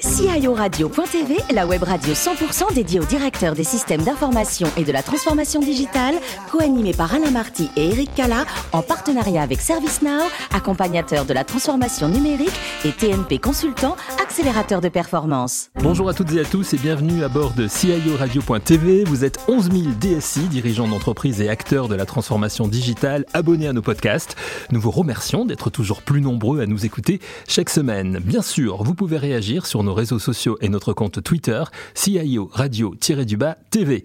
CIO Radio.tv, la web radio 100% dédiée aux directeurs des systèmes d'information et de la transformation digitale, co-animée par Alain Marty et Eric Cala, en partenariat avec ServiceNow, accompagnateur de la transformation numérique et TNP Consultant, accélérateur de performance. Bonjour à toutes et à tous et bienvenue à bord de CIO Radio.tv. Vous êtes 11 000 DSI, dirigeants d'entreprise et acteurs de la transformation digitale, abonnés à nos podcasts. Nous vous remercions d'être toujours plus nombreux à nous écouter chaque semaine. Bien sûr, vous pouvez réagir sur nos réseaux sociaux et notre compte Twitter, CIO Radio-du-Bas TV.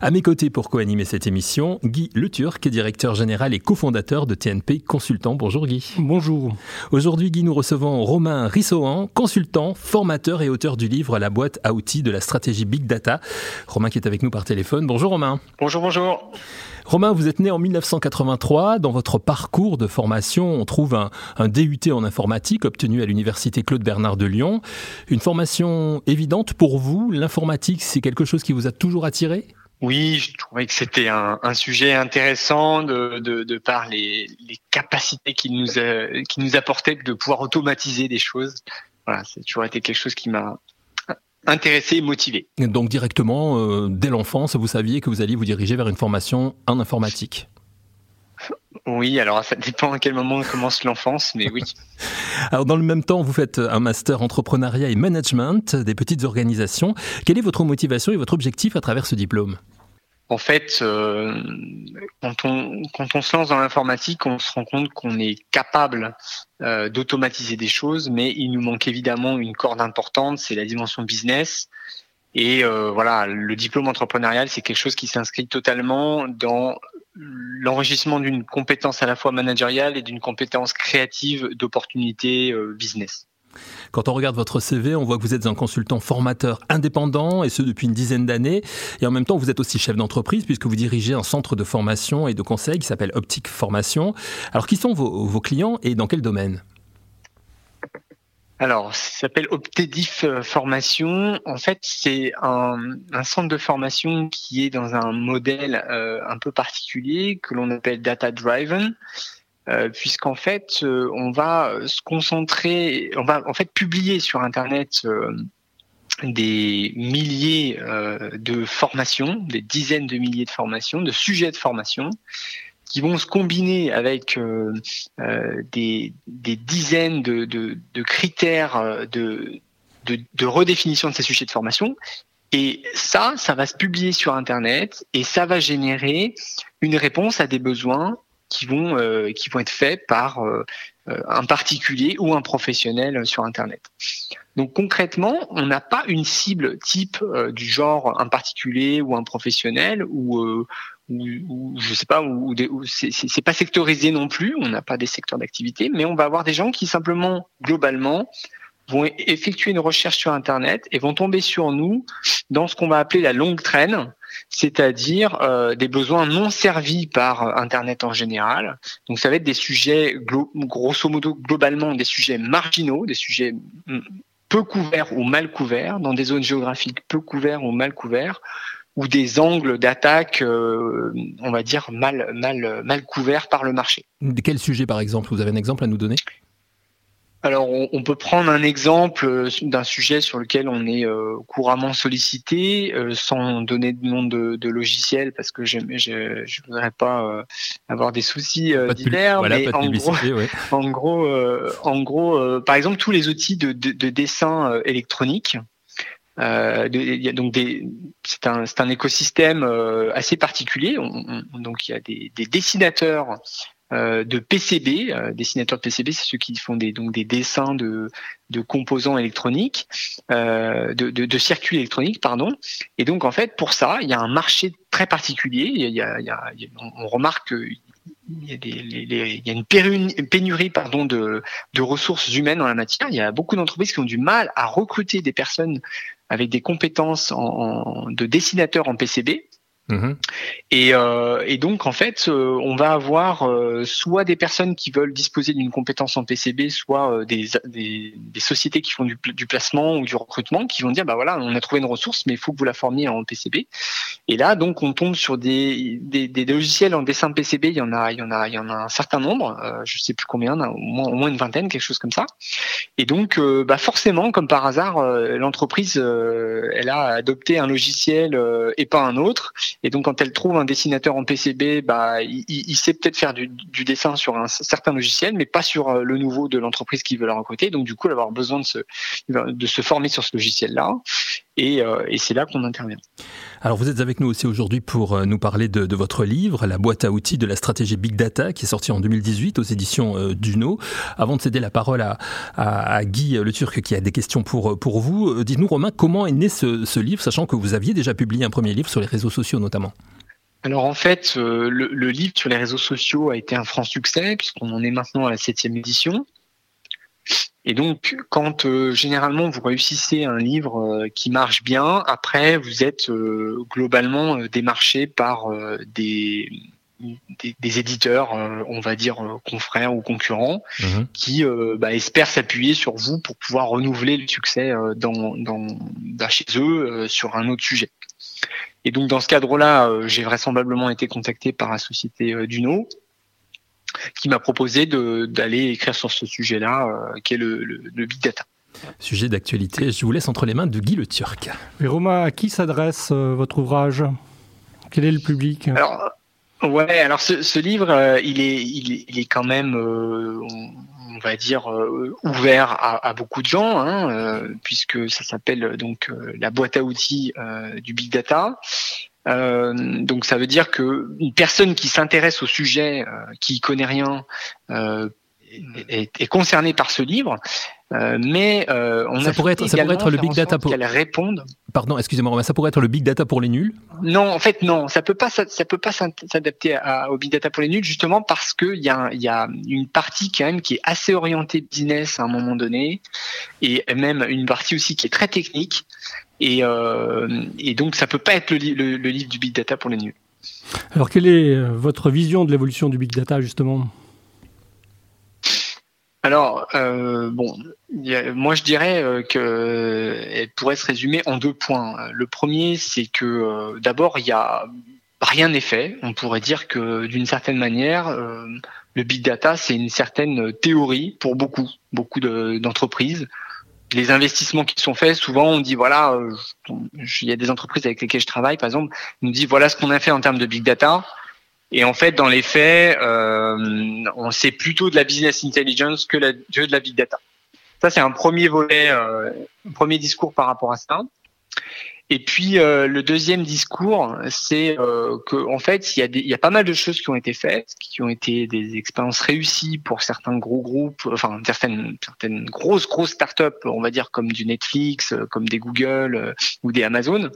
À mes côtés pour co-animer cette émission, Guy Le Turc, directeur général et cofondateur de TNP Consultant. Bonjour Guy. Bonjour. Aujourd'hui, Guy, nous recevons Romain Rissoan, consultant, formateur et auteur du livre La boîte à outils de la stratégie Big Data. Romain qui est avec nous par téléphone. Bonjour Romain. Bonjour, bonjour. Romain, vous êtes né en 1983. Dans votre parcours de formation, on trouve un, DUT en informatique obtenu à l'université Claude Bernard de Lyon. Une formation évidente pour vous. L'informatique, c'est quelque chose qui vous a toujours attiré? Oui, je trouvais que c'était un, sujet intéressant de, de, par les, capacités qu'il nous, qui nous apportait de pouvoir automatiser des choses. Voilà, c'est toujours été quelque chose qui m'a intéressé et motivé. Donc directement, euh, dès l'enfance, vous saviez que vous alliez vous diriger vers une formation en informatique oui, alors ça dépend à quel moment commence l'enfance, mais oui. alors dans le même temps, vous faites un master entrepreneuriat et management des petites organisations. Quelle est votre motivation et votre objectif à travers ce diplôme? En fait, euh, quand, on, se lance dans l'informatique, on se rend compte qu'on est capable euh, d'automatiser des choses, mais il nous manque évidemment une corde importante, c'est la dimension business. Et euh, voilà, le diplôme entrepreneurial, c'est quelque chose qui s'inscrit totalement dans l'enrichissement d'une compétence à la fois managériale et d'une compétence créative d'opportunités business. Quand on regarde votre CV, on voit que vous êtes un consultant formateur indépendant et ce depuis une dizaine d'années. Et en même temps, vous êtes aussi chef d'entreprise puisque vous dirigez un centre de formation et de conseil qui s'appelle Optique Formation. Alors, qui sont vos, clients et dans quel domaine? Alors, ça s'appelle Optedif Formation. En fait, c'est un, centre de formation qui est dans un modèle euh, un peu particulier que l'on appelle data driven. Euh, puisqu'en fait, euh, on va se concentrer, on va en fait publier sur Internet euh, des milliers de formations, des dizaines de milliers de formations, de sujets de formation, qui vont se combiner avec des, dizaines de, critères de, de, redéfinition de ces sujets de formation. Et ça, ça va se publier sur Internet et ça va générer une réponse à des besoins qui vont euh, qui vont être faits par euh, euh, un particulier ou un professionnel sur Internet. Donc concrètement, on n'a pas une cible type du genre un particulier ou un professionnel ou ou, je sais pas ou, ou c'est pas sectorisé non plus. On n'a pas des secteurs d'activité, mais on va avoir des gens qui simplement globalement vont effectuer une recherche sur Internet et vont tomber sur nous dans ce qu'on va appeler la longue traîne, c'est-à-dire euh, des besoins non servis par Internet en général. Donc ça va être des sujets, grosso modo, globalement des sujets marginaux, des sujets mm, peu couverts ou mal couverts, dans des zones géographiques peu couverts ou mal couverts, ou des angles d'attaque, euh, on va dire, mal, mal, mal couverts par le marché. Quel sujet, par exemple? Vous avez un exemple à nous donner? Alors, on, peut prendre un exemple euh, d'un sujet sur lequel on est euh, couramment sollicité, euh, sans donner de nom de, de logiciel, parce que je ne voudrais pas avoir des soucis divers. mais en gros, en gros, en gros, par exemple, tous les outils de, de, dessin électronique. donc c'est un, un écosystème assez particulier. donc il y a des, des dessinateurs de PCB. Euh, dessinateurs de PCB, c'est ceux qui font des, donc des dessins de, de composants électroniques, euh, de, de, circuits électroniques, pardon. Et donc en fait, pour ça, il y a un marché très particulier. On remarque qu'il y a, une pénurie pardon, de, de ressources humaines en la matière. Il y a beaucoup d'entreprises qui ont du mal à recruter des personnes avec des compétences en, en, de dessinateurs en PCB. Mhm. Et, euh, et, donc en fait, euh, on va avoir euh, soit des personnes qui veulent disposer d'une compétence en PCB, soit euh, des, des, des, sociétés qui font du, du, placement ou du recrutement, qui vont dire bah voilà, on a trouvé une ressource, mais il faut que vous la formiez en PCB. Et là, donc, on tombe sur des, des, des logiciels en dessin PCB. Il y en a, il y en a, il y en a un certain nombre. Euh, je sais plus combien, au moins, au moins une vingtaine, quelque chose comme ça. Et donc, bah forcément, comme par hasard, l'entreprise, elle a adopté un logiciel et pas un autre. Et donc, quand elle trouve un dessinateur en PCB, bah, il, sait peut-être faire du, dessin sur un certain logiciel, mais pas sur euh, le nouveau de l'entreprise qui veut la recruter. Donc, du coup, elle va avoir besoin de se, de se former sur ce logiciel-là. Et, euh, et c'est là qu'on intervient. Alors vous êtes avec nous aussi aujourd'hui pour euh, nous parler de, de, votre livre, La boîte à outils de la stratégie Big Data, qui est sorti en 2018 aux éditions Duno. Avant de céder la parole à, à, à, Guy Le Turc qui a des questions pour, pour vous, dites-nous Romain, comment est né ce, ce livre, sachant que vous aviez déjà publié un premier livre sur les réseaux sociaux notamment? Alors en fait, le, le, livre sur les réseaux sociaux a été un franc succès puisqu'on en est maintenant à la septième édition. Et donc, quand euh, généralement vous réussissez un livre euh, qui marche bien, après vous êtes euh, globalement démarché par des, des, éditeurs, on va dire confrères ou concurrents, mhm. qui bah, espèrent s'appuyer sur vous pour pouvoir renouveler le succès dans, dans, bah, chez eux sur un autre sujet. Et donc dans ce cadre-là, j'ai vraisemblablement été contacté par la société Duno, qui m'a proposé d'aller écrire sur ce sujet-là, euh, qui est le, big data. Sujet d'actualité, je vous laisse entre les mains de Guy Le Turc. Et Romain, à qui s'adresse euh, votre ouvrage? Quel est le public? Alors, Ouais, alors ce, livre, euh, il, est, il, est, quand même, on, va dire, ouvert à, beaucoup de gens, hein, puisque ça s'appelle donc la boîte à outils du big data. Euh, donc ça veut dire que une personne qui s'intéresse au sujet, euh, qui connaît rien, euh, est, est, concernée par ce livre. Euh, mais euh, on ça pourrait être ça pourrait être le big data pour qu'elle réponde. Pardon, excusez-moi, ça pourrait être le big data pour les nuls? Non, en fait non, ça peut pas ça, ça peut pas s'adapter au big data pour les nuls justement parce que il y a il y a une partie quand même qui est assez orientée business à un moment donné et même une partie aussi qui est très technique et, euh, et donc, ça peut pas être le, le, livre du big data pour les nuls. Alors, quelle est euh, votre vision de l'évolution du big data, justement? Alors, euh, bon, moi je dirais euh, qu'elle pourrait se résumer en deux points. Le premier, c'est que euh, d'abord, il y a rien n'est fait. On pourrait dire que d'une certaine manière, le big data, c'est une certaine théorie pour beaucoup, beaucoup d'entreprises les investissements qui sont faits, souvent on dit voilà, euh, il y a des entreprises avec lesquelles je travaille, par exemple, nous dit voilà ce qu'on a fait en termes de big data. Et en fait, dans les faits, euh, on sait plutôt de la business intelligence que, de la big data. Ça, c'est un premier volet, euh, un premier discours par rapport à ça. Et puis euh, le deuxième discours, c'est euh, que en fait, il y, a y a pas mal de choses qui ont été faites, qui ont été des expériences réussies pour certains gros groupes, enfin certaines certaines grosses grosses startups, on va dire comme du Netflix, comme des Google euh, ou des Amazon.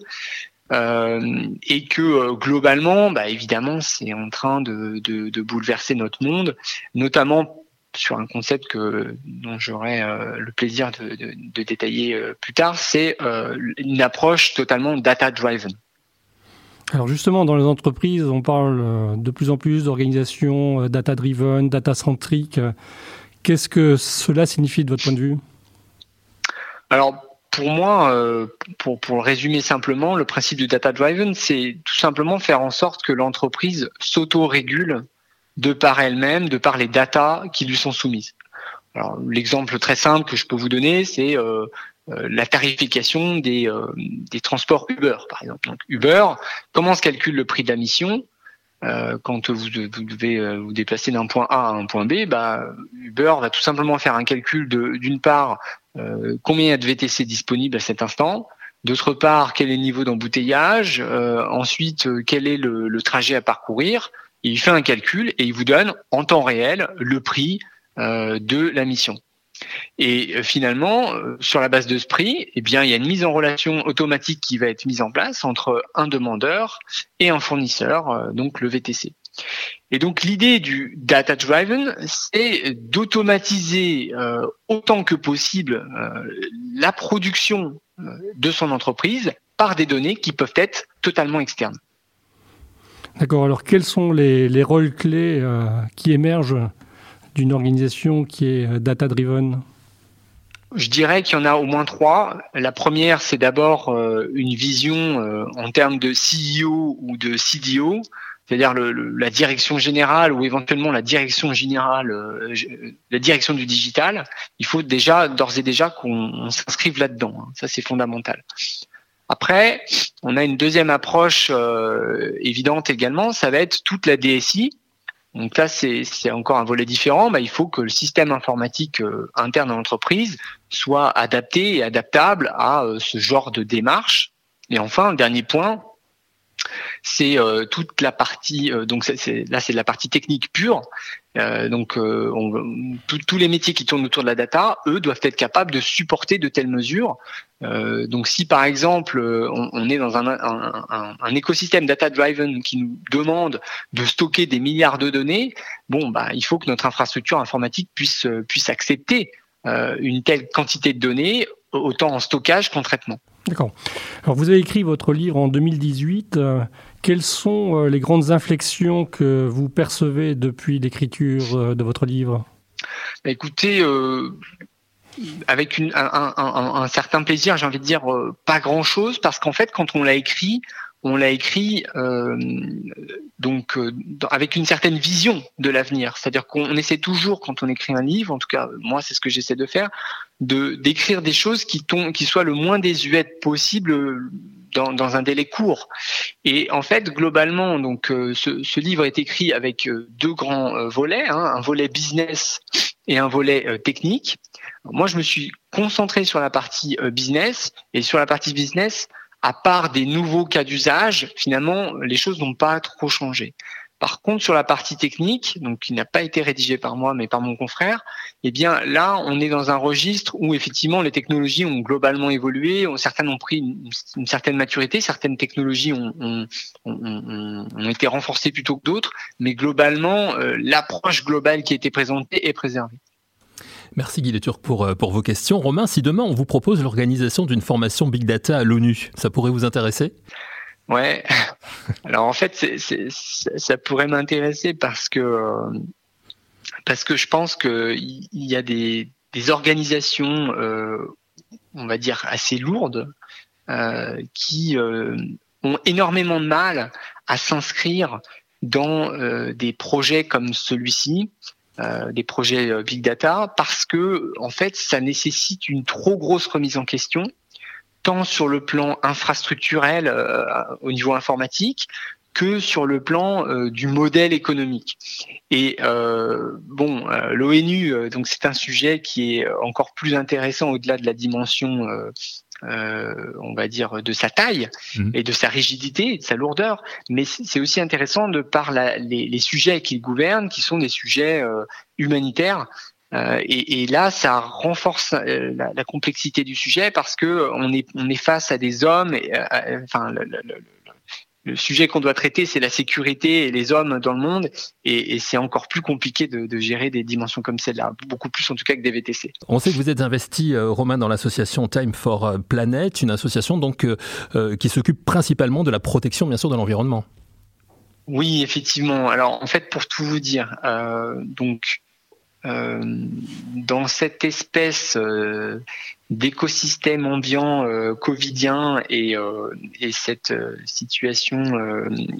Euh, et que globalement, bah, évidemment, c'est en train de, de, de, bouleverser notre monde, notamment sur un concept que dont j'aurai euh, le plaisir de, de, de détailler euh, plus tard, c'est euh, une approche totalement data-driven. Alors justement, dans les entreprises, on parle de plus en plus d'organisations data-driven, data-centrique. Qu'est-ce que cela signifie de votre point de vue? Alors pour moi, pour, pour le résumer simplement, le principe du data-driven, c'est tout simplement faire en sorte que l'entreprise s'auto-régule de par elle-même, de par les datas qui lui sont soumises. L'exemple très simple que je peux vous donner, c'est euh, euh, la tarification des, euh, des transports Uber, par exemple. Uber, comment se calcule le prix de la mission? Quand vous, vous devez vous déplacer d'un point A à un point B bah, Uber va tout simplement faire un calcul de d'une part combien il y a de VTC disponibles à cet instant, D'autre part, quel est le niveau d'embouteillage Ensuite, quel est le, trajet à parcourir il fait un calcul et il vous donne en temps réel le prix euh, de la mission. Et euh, finalement, euh, sur la base de ce prix, eh bien, il y a une mise en relation automatique qui va être mise en place entre un demandeur et un fournisseur, donc le VTC. Et donc l'idée du data driven, c'est d'automatiser autant que possible la production de son entreprise par des données qui peuvent être totalement externes. D'accord. Alors, quels sont les, rôles clés qui émergent d'une organisation qui est data-driven? Je dirais qu'il y en a au moins trois. La première, c'est d'abord une vision en termes de CEO ou de CDO, c'est-à-dire la direction générale ou éventuellement la direction générale, euh, la direction du digital, il faut déjà, d'ores et déjà, qu'on s'inscrive là-dedans. Hein. Ça, c'est fondamental. Après, on a une deuxième approche euh, évidente également, ça va être toute la DSI. Donc là, c'est encore un volet différent. Bah, il faut que le système informatique euh, interne de l'entreprise soit adapté et adaptable à ce genre de démarche. Et enfin, dernier point, c'est euh, toute la partie euh, donc c'est, là c'est la partie technique pure. Euh, donc tous les métiers qui tournent autour de la data eux doivent être capables de supporter de telles mesures. Donc si par exemple on, est dans un, un, un, écosystème data driven qui nous demande de stocker des milliards de données bon bah il faut que notre infrastructure informatique puisse puisse accepter une telle quantité de données autant en stockage qu'en traitement D'accord. Alors vous avez écrit votre livre en 2018. Euh, quelles sont euh, les grandes inflexions que vous percevez depuis l'écriture euh, de votre livre? Bah, Écoutez, avec une, un, certain plaisir, j'ai envie de dire pas grand-chose, parce qu'en fait, quand on l'a écrit, on l'a écrit euh, donc euh, avec une certaine vision de l'avenir. C'est-à-dire qu'on essaie toujours, quand on écrit un livre, en tout cas moi c'est ce que j'essaie de faire, de d'écrire des choses qui, qui soient le moins désuètes possible dans, dans, un délai court. Et en fait, globalement, donc euh, ce, ce, livre est écrit avec deux grands volets, hein, un volet business et un volet technique. moi, je me suis concentré sur la partie business et sur la partie business à part des nouveaux cas d'usage, finalement, les choses n'ont pas trop changé. Par contre, sur la partie technique, donc qui n'a pas été rédigée par moi mais par mon confrère, eh bien là, on est dans un registre où effectivement les technologies ont globalement évolué, certaines ont pris une, certaine maturité, certaines technologies ont, été renforcées plutôt que d'autres, mais globalement, euh, l'approche globale qui a été présentée est préservée. Merci Guy Turc pour, euh, pour vos questions. Romain, si demain on vous propose l'organisation d'une formation Big Data à l'ONU, ça pourrait vous intéresser? Ouais. Alors en fait, ça pourrait m'intéresser parce que parce que je pense qu'il y a des, organisations, euh, on va dire assez lourdes, euh, qui ont énormément de mal à s'inscrire dans des projets comme celui-ci euh, des projets euh, big data parce que en fait ça nécessite une trop grosse remise en question tant sur le plan infrastructurel euh, au niveau informatique que sur le plan du modèle économique. Et bon, l'ONU, donc c'est un sujet qui est encore plus intéressant au-delà de la dimension euh, on va dire, de sa taille mhm. et de sa rigidité, de sa lourdeur. Mais c'est aussi intéressant de par les, sujets qu'il gouverne, qui sont des sujets euh, humanitaires. Euh, et, là, ça renforce la, complexité du sujet parce que on est on est face à des hommes. Et, enfin, le, le sujet qu'on doit traiter, c'est la sécurité et les hommes dans le monde, et, c'est encore plus compliqué de, gérer des dimensions comme celle-là, beaucoup plus en tout cas que des VTC. On sait que vous êtes investi, euh, Romain, dans l'association Time for euh, Planet, une association donc euh, qui s'occupe principalement de la protection, bien sûr, de l'environnement. Oui, effectivement. Alors, en fait, pour tout vous dire, donc euh, dans cette espèce euh, d'écosystème ambiant euh, covidien et, et cette situation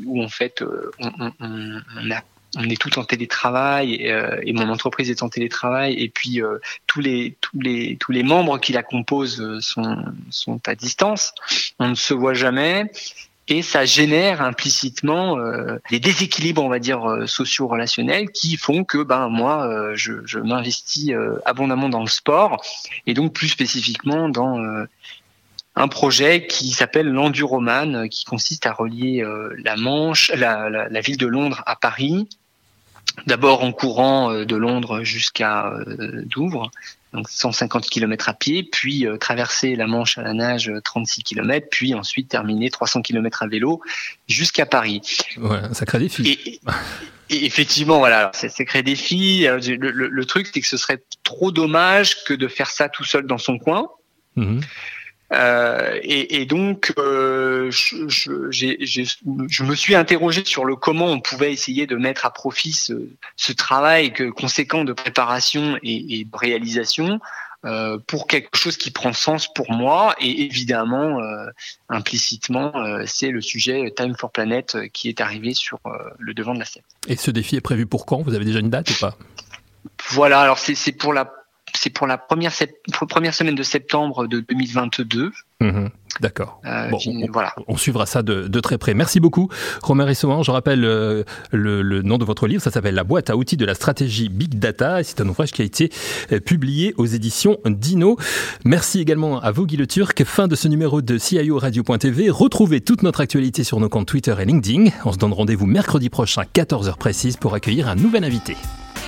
où en fait on, on, on, a, on, est tout en télétravail et, et, mon entreprise est en télétravail et puis tous les tous les tous les membres qui la composent sont sont à distance. On ne se voit jamais et ça génère implicitement euh, des déséquilibres, on va dire, euh, socio-relationnels qui font que ben moi, euh, je, je m'investis abondamment dans le sport et donc plus spécifiquement dans un projet qui s'appelle l'Enduroman, qui consiste à relier la Manche, la, la, la, ville de Londres à Paris, d'abord en courant de Londres jusqu'à Douvres, donc 150 km à pied, puis euh, traverser la Manche à la nage 36 euh, km, puis ensuite terminer 300 km à vélo jusqu'à Paris. Ouais, un sacré défi. Et, et effectivement, voilà, c'est un sacré défi. Le, le, truc, c'est que ce serait trop dommage que de faire ça tout seul dans son coin. Mhm. Euh, et, et, donc, euh, je, je, je, me suis interrogé sur le comment on pouvait essayer de mettre à profit ce, ce travail que, conséquent de préparation et, et de réalisation euh, pour quelque chose qui prend sens pour moi. Et évidemment, euh, implicitement, euh, c'est le sujet Time for Planet qui est arrivé sur le devant de la scène. Et ce défi est prévu pour quand? Vous avez déjà une date ou pas? Voilà, alors c'est pour la c'est pour la première, première semaine de septembre de 2022. Mhm. D'accord. Euh, on, voilà. on, suivra ça de, très près. Merci beaucoup, Romain Rissoan. Je rappelle euh, le, nom de votre livre. Ça s'appelle La boîte à outils de la stratégie Big Data. C'est un ouvrage qui a été euh, publié aux éditions Dino. Merci également à vous, Guy Le Turc. Fin de ce numéro de CIO Radio.tv. Retrouvez toute notre actualité sur nos comptes Twitter et LinkedIn. On se donne rendez-vous mercredi prochain, 14h précise, pour accueillir un nouvel invité.